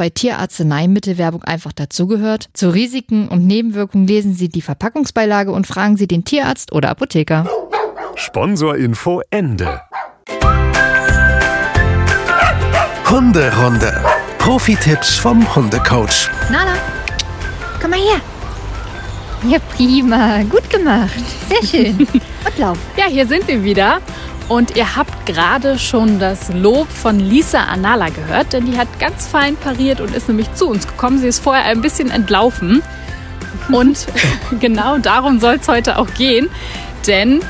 bei Tierarzneimittelwerbung einfach dazugehört, zu Risiken und Nebenwirkungen lesen Sie die Verpackungsbeilage und fragen Sie den Tierarzt oder Apotheker. Sponsorinfo Ende. Hunderunde. Profi-Tipps vom Hundecoach. Nala, komm mal her. Ja, prima. Gut gemacht. Sehr schön. Und lauf. Ja, hier sind wir wieder. Und ihr habt gerade schon das Lob von Lisa Anala gehört, denn die hat ganz fein pariert und ist nämlich zu uns gekommen. Sie ist vorher ein bisschen entlaufen. Und genau darum soll es heute auch gehen. Denn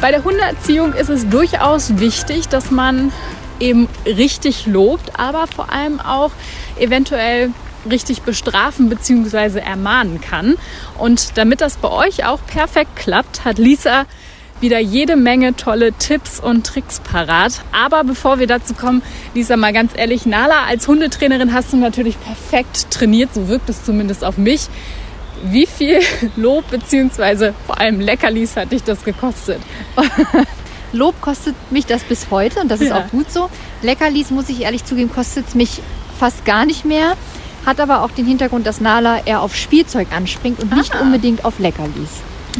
bei der Hundeerziehung ist es durchaus wichtig, dass man eben richtig lobt, aber vor allem auch eventuell richtig bestrafen bzw. ermahnen kann. Und damit das bei euch auch perfekt klappt, hat Lisa wieder jede Menge tolle Tipps und Tricks parat. Aber bevor wir dazu kommen, Lisa, mal ganz ehrlich, Nala, als Hundetrainerin hast du natürlich perfekt trainiert, so wirkt es zumindest auf mich. Wie viel Lob bzw. vor allem Leckerlis hat dich das gekostet? Lob kostet mich das bis heute und das ist Ja. auch gut so. Leckerlis, muss ich ehrlich zugeben, kostet es mich fast gar nicht mehr. Hat aber auch den Hintergrund, dass Nala eher auf Spielzeug anspringt und nicht Ah. unbedingt auf Leckerlis.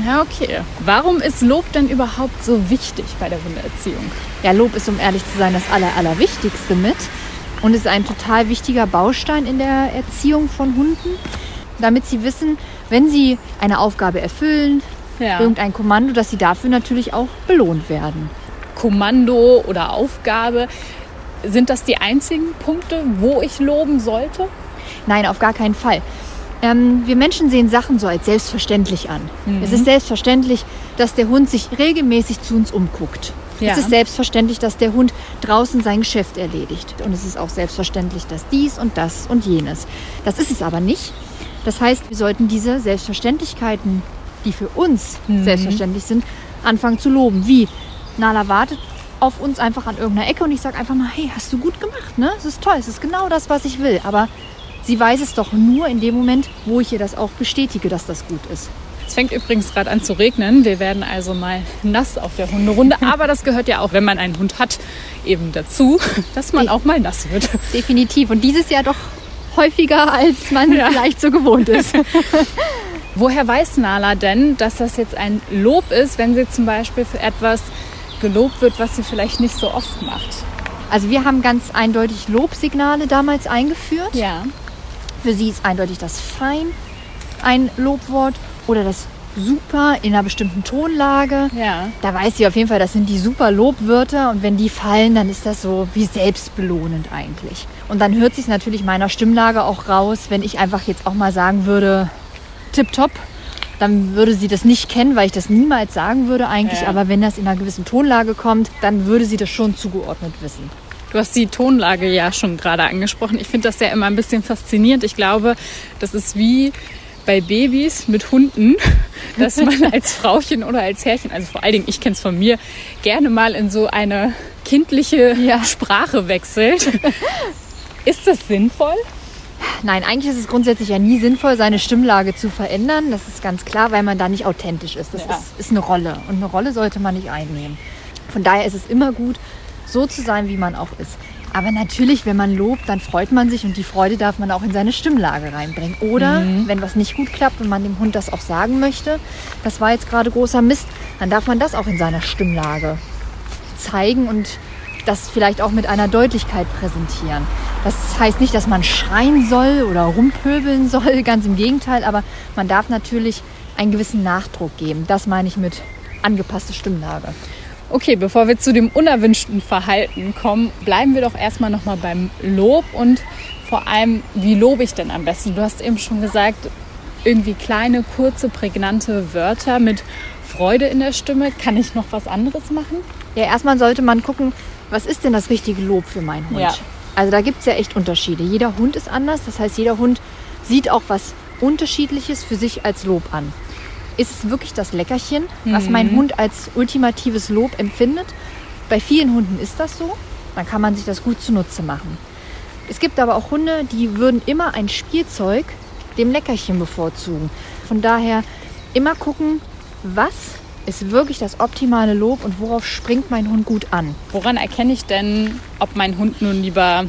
Ja, okay. Warum ist Lob denn überhaupt so wichtig bei der Hundeerziehung? Ja, Lob ist, um ehrlich zu sein, das Aller, Allerwichtigste mit. Und ist ein total wichtiger Baustein in der Erziehung von Hunden, damit sie wissen, wenn sie eine Aufgabe erfüllen, Ja. irgendein Kommando, dass sie dafür natürlich auch belohnt werden. Kommando oder Aufgabe. Sind das die einzigen Punkte, wo ich loben sollte? Nein, auf gar keinen Fall. Ähm, wir Menschen sehen Sachen so als selbstverständlich an. Mhm. Es ist selbstverständlich, dass der Hund sich regelmäßig zu uns umguckt. Ja. Es ist selbstverständlich, dass der Hund draußen sein Geschäft erledigt. Und es ist auch selbstverständlich, dass dies und das und jenes. Das ist es aber nicht. Das heißt, wir sollten diese Selbstverständlichkeiten, die für uns Mhm. selbstverständlich sind, anfangen zu loben. Wie Nala wartet auf uns einfach an irgendeiner Ecke und ich sage einfach mal, hey, hast du gut gemacht, ne? Es ist toll, es ist genau das, was ich will. Aber sie weiß es doch nur in dem Moment, wo ich ihr das auch bestätige, dass das gut ist. Es fängt übrigens gerade an zu regnen. Wir werden also mal nass auf der Hunderunde. Aber das gehört ja auch, wenn man einen Hund hat, eben dazu, dass man auch mal nass wird. Definitiv. Und dieses Jahr doch häufiger, als man Ja. vielleicht so gewohnt ist. Woher weiß Nala denn, dass das jetzt ein Lob ist, wenn sie zum Beispiel für etwas gelobt wird, was sie vielleicht nicht so oft macht? Also wir haben ganz eindeutig Lobsignale damals eingeführt. Ja. Für sie ist eindeutig das Fein ein Lobwort oder das Super in einer bestimmten Tonlage. Ja. Da weiß sie auf jeden Fall, das sind die super Lobwörter und wenn die fallen, dann ist das so wie selbstbelohnend eigentlich. Und dann hört sich natürlich meiner Stimmlage auch raus, wenn ich einfach jetzt auch mal sagen würde, tipptopp, dann würde sie das nicht kennen, weil ich das niemals sagen würde eigentlich. Ja. Aber wenn das in einer gewissen Tonlage kommt, dann würde sie das schon zugeordnet wissen. Du hast die Tonlage ja schon gerade angesprochen. Ich finde das ja immer ein bisschen faszinierend. Ich glaube, das ist wie bei Babys mit Hunden, dass man als Frauchen oder als Herrchen, also vor allen Dingen, ich kenne es von mir, gerne mal in so eine kindliche Ja. Sprache wechselt. Ist das sinnvoll? Nein, eigentlich ist es grundsätzlich ja nie sinnvoll, seine Stimmlage zu verändern. Das ist ganz klar, weil man da nicht authentisch ist. Das Ja. ist, ist eine Rolle und eine Rolle sollte man nicht einnehmen. Von daher ist es immer gut, so zu sein, wie man auch ist. Aber natürlich, wenn man lobt, dann freut man sich und die Freude darf man auch in seine Stimmlage reinbringen. Oder wenn was nicht gut klappt und man dem Hund das auch sagen möchte, das war jetzt gerade großer Mist, dann darf man das auch in seiner Stimmlage zeigen und das vielleicht auch mit einer Deutlichkeit präsentieren. Das heißt nicht, dass man schreien soll oder rumpöbeln soll, ganz im Gegenteil, aber man darf natürlich einen gewissen Nachdruck geben. Das meine ich mit angepasste Stimmlage. Okay, bevor wir zu dem unerwünschten Verhalten kommen, bleiben wir doch erstmal nochmal beim Lob und vor allem, wie lobe ich denn am besten? Du hast eben schon gesagt, irgendwie kleine, kurze, prägnante Wörter mit Freude in der Stimme. Kann ich noch was anderes machen? Ja, erstmal sollte man gucken, was ist denn das richtige Lob für meinen Hund? Ja. Also da gibt es ja echt Unterschiede. Jeder Hund ist anders. Das heißt, jeder Hund sieht auch was Unterschiedliches für sich als Lob an. Ist es wirklich das Leckerchen, was mein Hund als ultimatives Lob empfindet? Bei vielen Hunden ist das so. Dann kann man sich das gut zunutze machen. Es gibt aber auch Hunde, die würden immer ein Spielzeug dem Leckerchen bevorzugen. Von daher immer gucken, was ist wirklich das optimale Lob und worauf springt mein Hund gut an. Woran erkenne ich denn, ob mein Hund nun lieber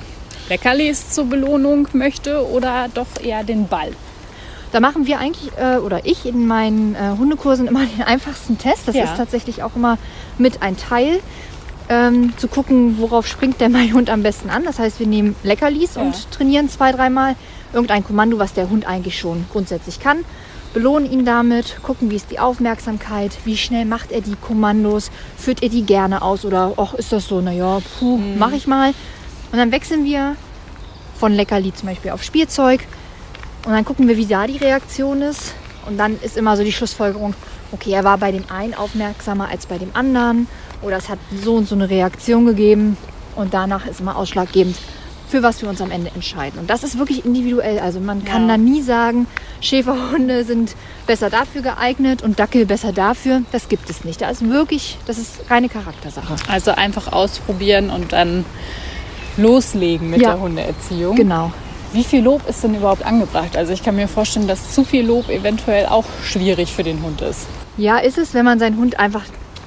Leckerlis zur Belohnung möchte oder doch eher den Ball? Da machen wir eigentlich, äh, oder ich in meinen äh, Hundekursen immer den einfachsten Test. Das Ja. ist tatsächlich auch immer mit ein Teil, ähm, zu gucken, worauf springt denn mein Hund am besten an. Das heißt, wir nehmen Leckerlis Ja. und trainieren zwei, dreimal irgendein Kommando, was der Hund eigentlich schon grundsätzlich kann. Belohnen ihn damit, gucken, wie ist die Aufmerksamkeit, wie schnell macht er die Kommandos, führt er die gerne aus oder ach, ist das so, naja, puh, Mhm. mach ich mal. Und dann wechseln wir von Leckerli zum Beispiel auf Spielzeug und dann gucken wir, wie da die Reaktion ist. Und dann ist immer so die Schlussfolgerung, okay, er war bei dem einen aufmerksamer als bei dem anderen. Oder es hat so und so eine Reaktion gegeben. Und danach ist immer ausschlaggebend, für was wir uns am Ende entscheiden. Und das ist wirklich individuell. Also man kann Ja. da nie sagen, Schäferhunde sind besser dafür geeignet und Dackel besser dafür. Das gibt es nicht. Da ist wirklich, das ist reine Charaktersache. Also einfach ausprobieren und dann loslegen mit Ja. der Hundeerziehung. Genau. Wie viel Lob ist denn überhaupt angebracht? Also ich kann mir vorstellen, dass zu viel Lob eventuell auch schwierig für den Hund ist. Ja, ist es, wenn man seinen Hund einfach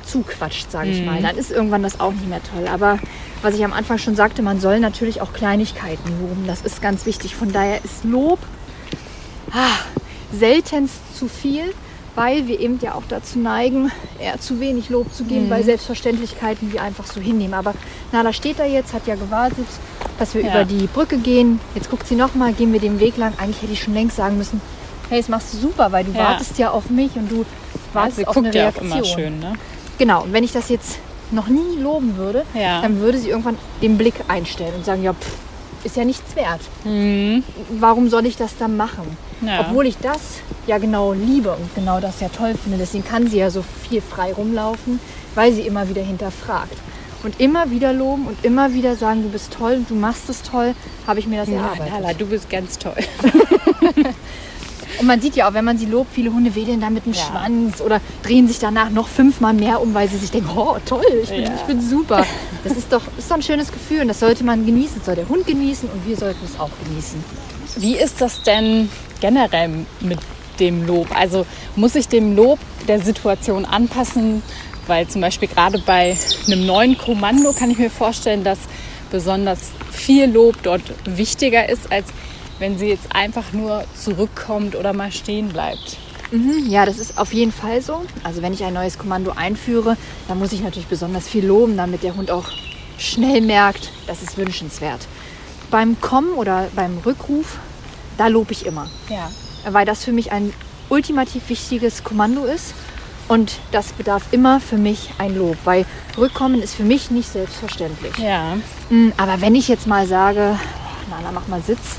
zuquatscht, sage ich mal. Dann ist irgendwann das auch nicht mehr toll. Aber was ich am Anfang schon sagte, man soll natürlich auch Kleinigkeiten loben. Das ist ganz wichtig. Von daher ist Lob ah, seltenst zu viel, weil wir eben ja auch dazu neigen, eher zu wenig Lob zu geben, weil Selbstverständlichkeiten wir einfach so hinnehmen. Aber Nala steht da jetzt, hat ja gewartet, dass wir Ja. über die Brücke gehen. Jetzt guckt sie nochmal, gehen wir den Weg lang. Eigentlich hätte ich schon längst sagen müssen, hey, das machst du super, weil du Ja. wartest ja auf mich und du wartest sie auf eine guckt ja auch Reaktion. immer schön, ne? Genau, und wenn ich das jetzt noch nie loben würde, Ja. dann würde sie irgendwann den Blick einstellen und sagen, ja, pff, ist ja nichts wert. Mhm. Warum soll ich das dann machen? Ja. Obwohl ich das ja genau liebe und genau das ja toll finde. Deswegen kann sie ja so viel frei rumlaufen, weil sie immer wieder hinterfragt. Und immer wieder loben und immer wieder sagen, du bist toll und du machst es toll, habe ich mir das Ja, erarbeitet. Nala, du bist ganz toll. Und man sieht ja auch, wenn man sie lobt, viele Hunde wedeln da mit dem Ja. Schwanz oder drehen sich danach noch fünfmal mehr um, weil sie sich denken, oh toll, ich bin, Ja. ich bin super. Das ist doch, ist doch ein schönes Gefühl und das sollte man genießen. Das soll der Hund genießen und wir sollten es auch genießen. Wie ist das denn generell mit dem Lob? Also muss ich dem Lob der Situation anpassen? Weil zum Beispiel gerade bei einem neuen Kommando kann ich mir vorstellen, dass besonders viel Lob dort wichtiger ist, als wenn sie jetzt einfach nur zurückkommt oder mal stehen bleibt. Mhm, Ja, das ist auf jeden Fall so. Also wenn ich ein neues Kommando einführe, dann muss ich natürlich besonders viel loben, damit der Hund auch schnell merkt, das ist wünschenswert. Beim Kommen oder beim Rückruf, da lobe ich immer. Ja. weil das für mich ein ultimativ wichtiges Kommando ist. Und das bedarf immer für mich ein Lob, weil Rückkommen ist für mich nicht selbstverständlich. Ja. Mm, Aber wenn ich jetzt mal sage, Nana, mach mal Sitz,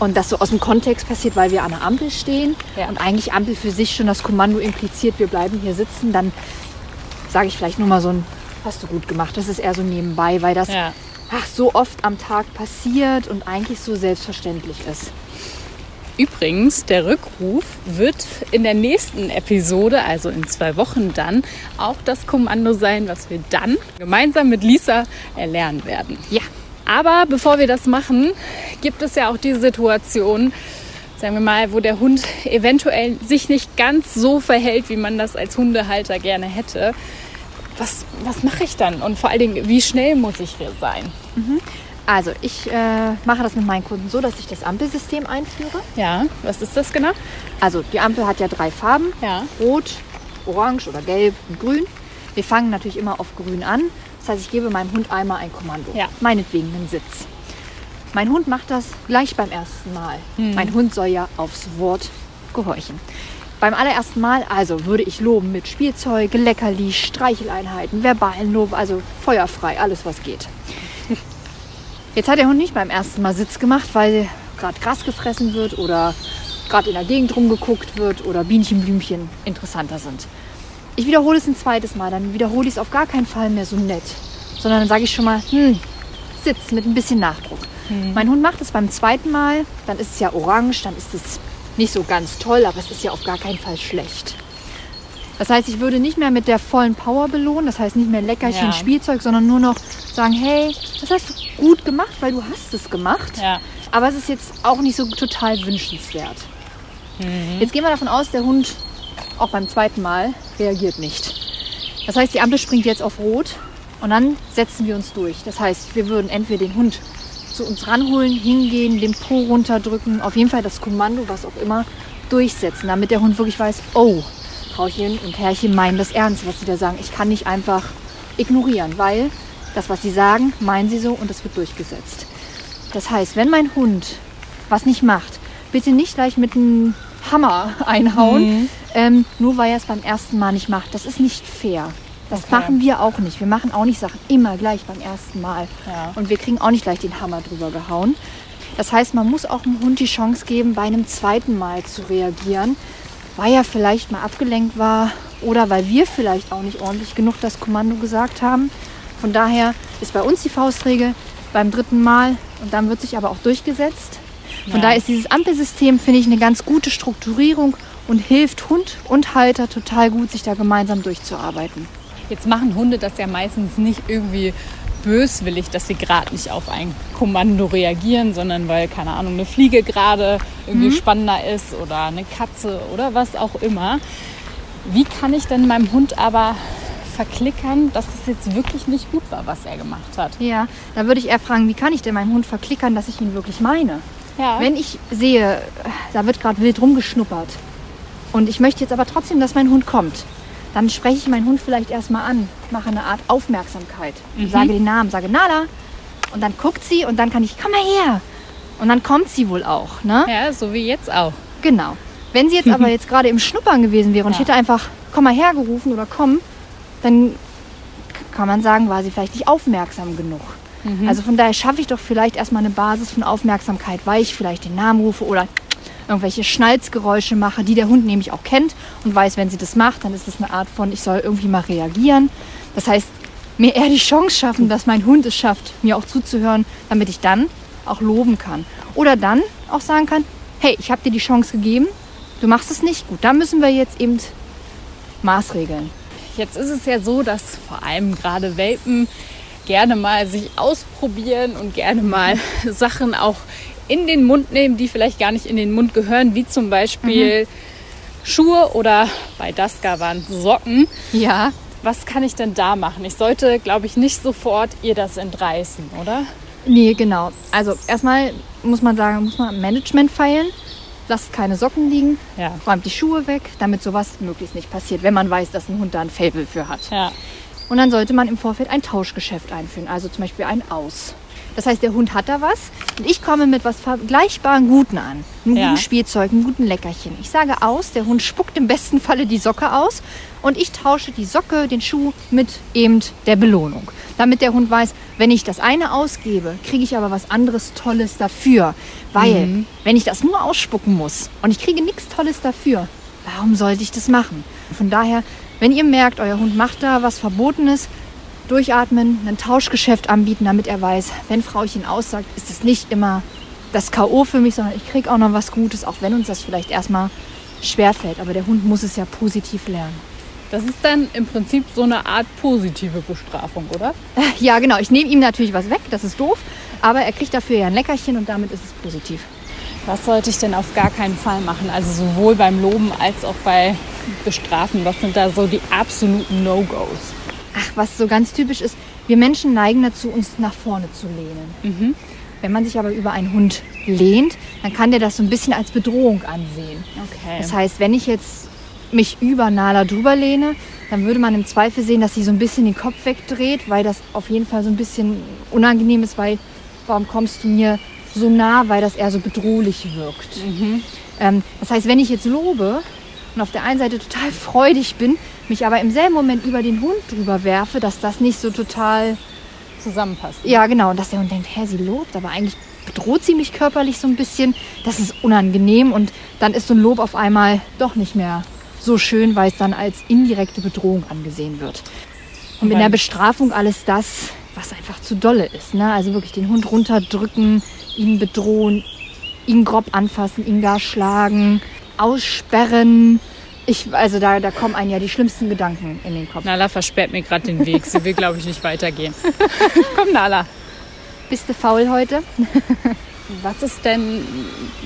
und das so aus dem Kontext passiert, weil wir an der Ampel stehen Ja. und eigentlich Ampel für sich schon das Kommando impliziert, wir bleiben hier sitzen, dann sage ich vielleicht nur mal so ein, hast du gut gemacht. Das ist eher so nebenbei, weil das Ja. Ach, so oft am Tag passiert und eigentlich so selbstverständlich ist. Übrigens, der Rückruf wird in der nächsten Episode, also in zwei Wochen dann, auch das Kommando sein, was wir dann gemeinsam mit Lisa erlernen werden. Ja. Aber bevor wir das machen, gibt es ja auch die Situation, sagen wir mal, wo der Hund eventuell sich nicht ganz so verhält, wie man das als Hundehalter gerne hätte. Was, was mache ich dann? Und vor allen Dingen, wie schnell muss ich hier sein? Also ich äh, mache das mit meinen Kunden so, dass ich das Ampelsystem einführe. Ja, was ist das genau? Also die Ampel hat ja drei Farben. Ja. Rot, Orange oder Gelb und Grün. Wir fangen natürlich immer auf Grün an, Das heißt, ich gebe meinem Hund einmal ein Kommando. Ja. Meinetwegen einen Sitz. Mein Hund macht das gleich beim ersten Mal. Mein Hund soll ja aufs Wort gehorchen. Beim allerersten Mal also würde ich loben mit Spielzeug, Leckerli, Streicheleinheiten, verbalen Lob, also feuerfrei, alles was geht. Jetzt hat der Hund nicht beim ersten Mal Sitz gemacht, weil gerade Gras gefressen wird oder gerade in der Gegend rumgeguckt wird oder Bienchen, Blümchen interessanter sind. Ich wiederhole es ein zweites Mal, dann wiederhole ich es auf gar keinen Fall mehr so nett, sondern dann sage ich schon mal, hm, Sitz mit ein bisschen Nachdruck. Mein Hund macht es beim zweiten Mal, dann ist es ja orange, dann ist es nicht so ganz toll, aber es ist ja auf gar keinen Fall schlecht. Das heißt, ich würde nicht mehr mit der vollen Power belohnen, das heißt nicht mehr Leckerchen, Ja. Spielzeug, sondern nur noch sagen, hey, das hast du gut gemacht, weil du hast es gemacht. Ja. Aber es ist jetzt auch nicht so total wünschenswert. Jetzt gehen wir davon aus, der Hund auch beim zweiten Mal reagiert nicht. Das heißt, die Ampel springt jetzt auf Rot und dann setzen wir uns durch. Das heißt, wir würden entweder den Hund zu uns ranholen, hingehen, den Po runterdrücken, auf jeden Fall das Kommando, was auch immer, durchsetzen, damit der Hund wirklich weiß, oh, Frauchen und Herrchen meinen das ernst, was sie da sagen. Ich kann nicht einfach ignorieren, weil das, was sie sagen, meinen sie so und es wird durchgesetzt. Das heißt, wenn mein Hund was nicht macht, bitte nicht gleich mit einem Hammer einhauen, ähm, nur weil er es beim ersten Mal nicht macht. Das ist nicht fair. Das Okay. machen wir auch nicht. Wir machen auch nicht Sachen immer gleich beim ersten Mal. Ja. Und wir kriegen auch nicht gleich den Hammer drüber gehauen. Das heißt, man muss auch dem Hund die Chance geben, bei einem zweiten Mal zu reagieren, weil er vielleicht mal abgelenkt war oder weil wir vielleicht auch nicht ordentlich genug das Kommando gesagt haben. Von daher ist bei uns die Faustregel beim dritten Mal und dann wird sich aber auch durchgesetzt. Von Ja. daher ist dieses Ampelsystem, finde ich, eine ganz gute Strukturierung und hilft Hund und Halter total gut, sich da gemeinsam durchzuarbeiten. Jetzt machen Hunde das ja meistens nicht irgendwie böswillig, dass sie gerade nicht auf ein Kommando reagieren, sondern weil, keine Ahnung, eine Fliege gerade irgendwie spannender ist oder eine Katze oder was auch immer. Wie kann ich denn meinem Hund aber verklickern, dass es jetzt wirklich nicht gut war, was er gemacht hat? Ja, da würde ich eher fragen, wie kann ich denn meinen Hund verklickern, dass ich ihn wirklich meine? Ja. Wenn ich sehe, da wird gerade wild rumgeschnuppert und ich möchte jetzt aber trotzdem, dass mein Hund kommt, dann spreche ich meinen Hund vielleicht erstmal an, mache eine Art Aufmerksamkeit, sage den Namen, sage Nala und dann guckt sie und dann kann ich, komm mal her. Und dann kommt sie wohl auch, ne? ja, so wie jetzt auch. Genau. Wenn sie jetzt aber jetzt gerade im Schnuppern gewesen wäre und ich Ja. hätte einfach, komm mal hergerufen oder komm, dann kann man sagen, war sie vielleicht nicht aufmerksam genug. Also von daher schaffe ich doch vielleicht erstmal eine Basis von Aufmerksamkeit, weil ich vielleicht den Namen rufe oder irgendwelche Schnalzgeräusche mache, die der Hund nämlich auch kennt und weiß, wenn sie das macht, dann ist das eine Art von, ich soll irgendwie mal reagieren. Das heißt, mir eher die Chance schaffen, dass mein Hund es schafft, mir auch zuzuhören, damit ich dann auch loben kann. Oder dann auch sagen kann, hey, ich habe dir die Chance gegeben, du machst es nicht gut. Da müssen wir jetzt eben Maßregeln. Jetzt ist es ja so, dass vor allem gerade Welpen gerne mal sich ausprobieren und gerne mal Sachen auch in den Mund nehmen, die vielleicht gar nicht in den Mund gehören, wie zum Beispiel Schuhe oder bei Daska waren Socken. Ja, Was kann ich denn da machen? Ich sollte, glaube ich, nicht sofort ihr das entreißen, oder? Nee, genau. Also erstmal muss man sagen, muss man Management feilen. Lasst keine Socken liegen, Ja. räumt die Schuhe weg, damit sowas möglichst nicht passiert, wenn man weiß, dass ein Hund da ein Faible für hat. Ja. Und dann sollte man im Vorfeld ein Tauschgeschäft einführen, also zum Beispiel ein Aus. Das heißt, der Hund hat da was und ich komme mit was vergleichbaren Guten an. Einem Ja. guten Spielzeug, einem guten Leckerchen. Ich sage aus, der Hund spuckt im besten Falle die Socke aus und ich tausche die Socke, den Schuh mit eben der Belohnung. Damit der Hund weiß, wenn ich das eine ausgebe, kriege ich aber was anderes Tolles dafür. Weil, wenn ich das nur ausspucken muss und ich kriege nichts Tolles dafür, warum sollte ich das machen? Von daher, wenn ihr merkt, euer Hund macht da was Verbotenes, durchatmen, ein Tauschgeschäft anbieten, damit er weiß, wenn Frauchen aussagt, ist es nicht immer das K.O. für mich, sondern ich kriege auch noch was Gutes, auch wenn uns das vielleicht erstmal schwerfällt. Aber der Hund muss es ja positiv lernen. Das ist dann im Prinzip so eine Art positive Bestrafung, oder? Ja, genau. Ich nehme ihm natürlich was weg, das ist doof, aber er kriegt dafür ja ein Leckerchen und damit ist es positiv. Was sollte ich denn auf gar keinen Fall machen? Also sowohl beim Loben als auch bei Bestrafen. Was sind da so die absoluten No-Gos? Ach, was so ganz typisch ist, wir Menschen neigen dazu, uns nach vorne zu lehnen. Wenn man sich aber über einen Hund lehnt, dann kann der das so ein bisschen als Bedrohung ansehen. Okay. Das heißt, wenn ich jetzt mich über Nala drüber lehne, dann würde man im Zweifel sehen, dass sie so ein bisschen den Kopf wegdreht, weil das auf jeden Fall so ein bisschen unangenehm ist, weil warum kommst du mir so nah, weil das eher so bedrohlich wirkt. Ähm, das heißt, wenn ich jetzt lobe und auf der einen Seite total freudig bin, mich aber im selben Moment über den Hund drüber werfe, dass das nicht so total, Zusammenpassen. ja genau, und dass der Hund denkt, hä, sie lobt, aber eigentlich bedroht sie mich körperlich so ein bisschen. Das ist unangenehm und dann ist so ein Lob auf einmal doch nicht mehr so schön, weil es dann als indirekte Bedrohung angesehen wird. Und in der Bestrafung alles das, was einfach zu dolle ist. Ne? Also wirklich den Hund runterdrücken, ihn bedrohen, ihn grob anfassen, ihn gar schlagen, aussperren. Ich, also da, da kommen einem ja die schlimmsten Gedanken in den Kopf. Nala versperrt mir gerade den Weg. Sie will, glaube ich, nicht weitergehen. Komm, Nala. Bist du faul heute? Was ist denn,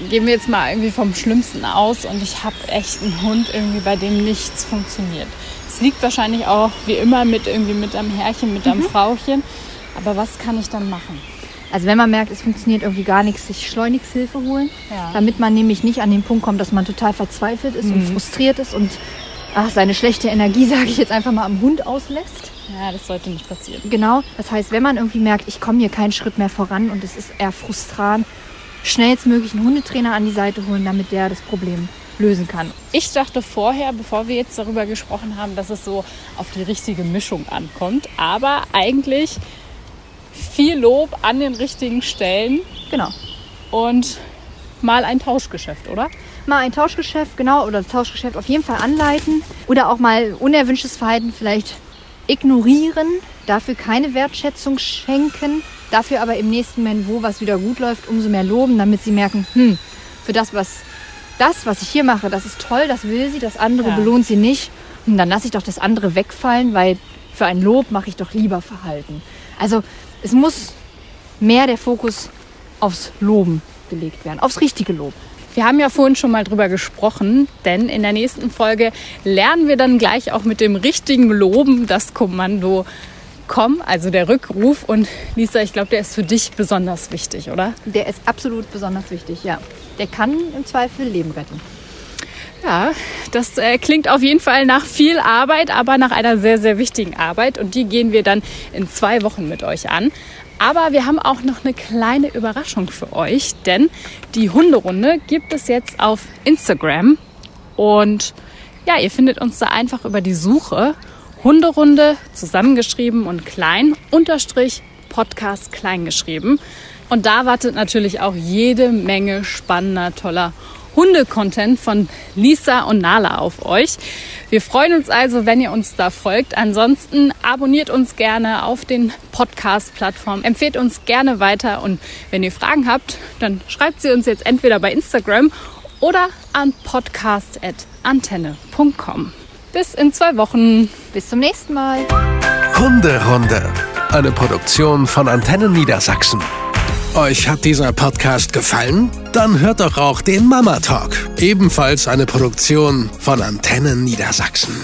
gehen wir jetzt mal irgendwie vom Schlimmsten aus und ich habe echt einen Hund irgendwie, bei dem nichts funktioniert. Es liegt wahrscheinlich auch wie immer mit irgendwie mit einem Herrchen, mit einem Frauchen. Aber was kann ich dann machen? Also wenn man merkt, es funktioniert irgendwie gar nichts, sich schleunigst Hilfe holen, Ja. damit man nämlich nicht an den Punkt kommt, dass man total verzweifelt ist und frustriert ist und ach, seine schlechte Energie, sage ich jetzt einfach mal, am Hund auslässt. Ja, das sollte nicht passieren. Genau, das heißt, wenn man irgendwie merkt, ich komme hier keinen Schritt mehr voran und es ist eher frustrant, schnellstmöglich einen Hundetrainer an die Seite holen, damit der das Problem lösen kann. Ich dachte vorher, bevor wir jetzt darüber gesprochen haben, dass es so auf die richtige Mischung ankommt. Aber eigentlich viel Lob an den richtigen Stellen Genau. und mal ein Tauschgeschäft, oder? Mal ein Tauschgeschäft, genau, oder das Tauschgeschäft auf jeden Fall anleiten. Oder auch mal unerwünschtes Verhalten vielleicht ignorieren, dafür keine Wertschätzung schenken, dafür aber im nächsten Moment, wo was wieder gut läuft, umso mehr loben, damit sie merken, hm, für das, was das, was ich hier mache, das ist toll, das will sie, das andere Ja. belohnt sie nicht. Und dann lasse ich doch das andere wegfallen, weil für ein Lob mache ich doch lieber Verhalten. Also es muss mehr der Fokus aufs Loben gelegt werden, aufs richtige Lob. Wir haben ja vorhin schon mal drüber gesprochen, denn in der nächsten Folge lernen wir dann gleich auch mit dem richtigen Loben das Kommando komm, also der Rückruf. Und Lisa, ich glaube, der ist für dich besonders wichtig, oder? Der ist absolut besonders wichtig, ja. Der kann im Zweifel Leben retten. Ja, das äh, klingt auf jeden Fall nach viel Arbeit, aber nach einer sehr, sehr wichtigen Arbeit. Und die gehen wir dann in zwei Wochen mit euch an. Aber wir haben auch noch eine kleine Überraschung für euch, denn die Hunderunde gibt es jetzt auf Instagram. Und ja, ihr findet uns da einfach über die Suche Hunderunde zusammengeschrieben und klein unterstrich Podcast klein geschrieben. Und da wartet natürlich auch jede Menge spannender, toller Hunde-Content von Lisa und Nala auf euch. Wir freuen uns also, wenn ihr uns da folgt. Ansonsten abonniert uns gerne auf den Podcast-Plattformen, empfehlt uns gerne weiter und wenn ihr Fragen habt, dann schreibt sie uns jetzt entweder bei Instagram oder an podcast.antenne.com. Bis in zwei Wochen. Bis zum nächsten Mal. Hunderunde. Eine Produktion von Antennen Niedersachsen. Euch hat dieser Podcast gefallen? Dann hört doch auch den Mama Talk. Ebenfalls eine Produktion von Antennen Niedersachsen.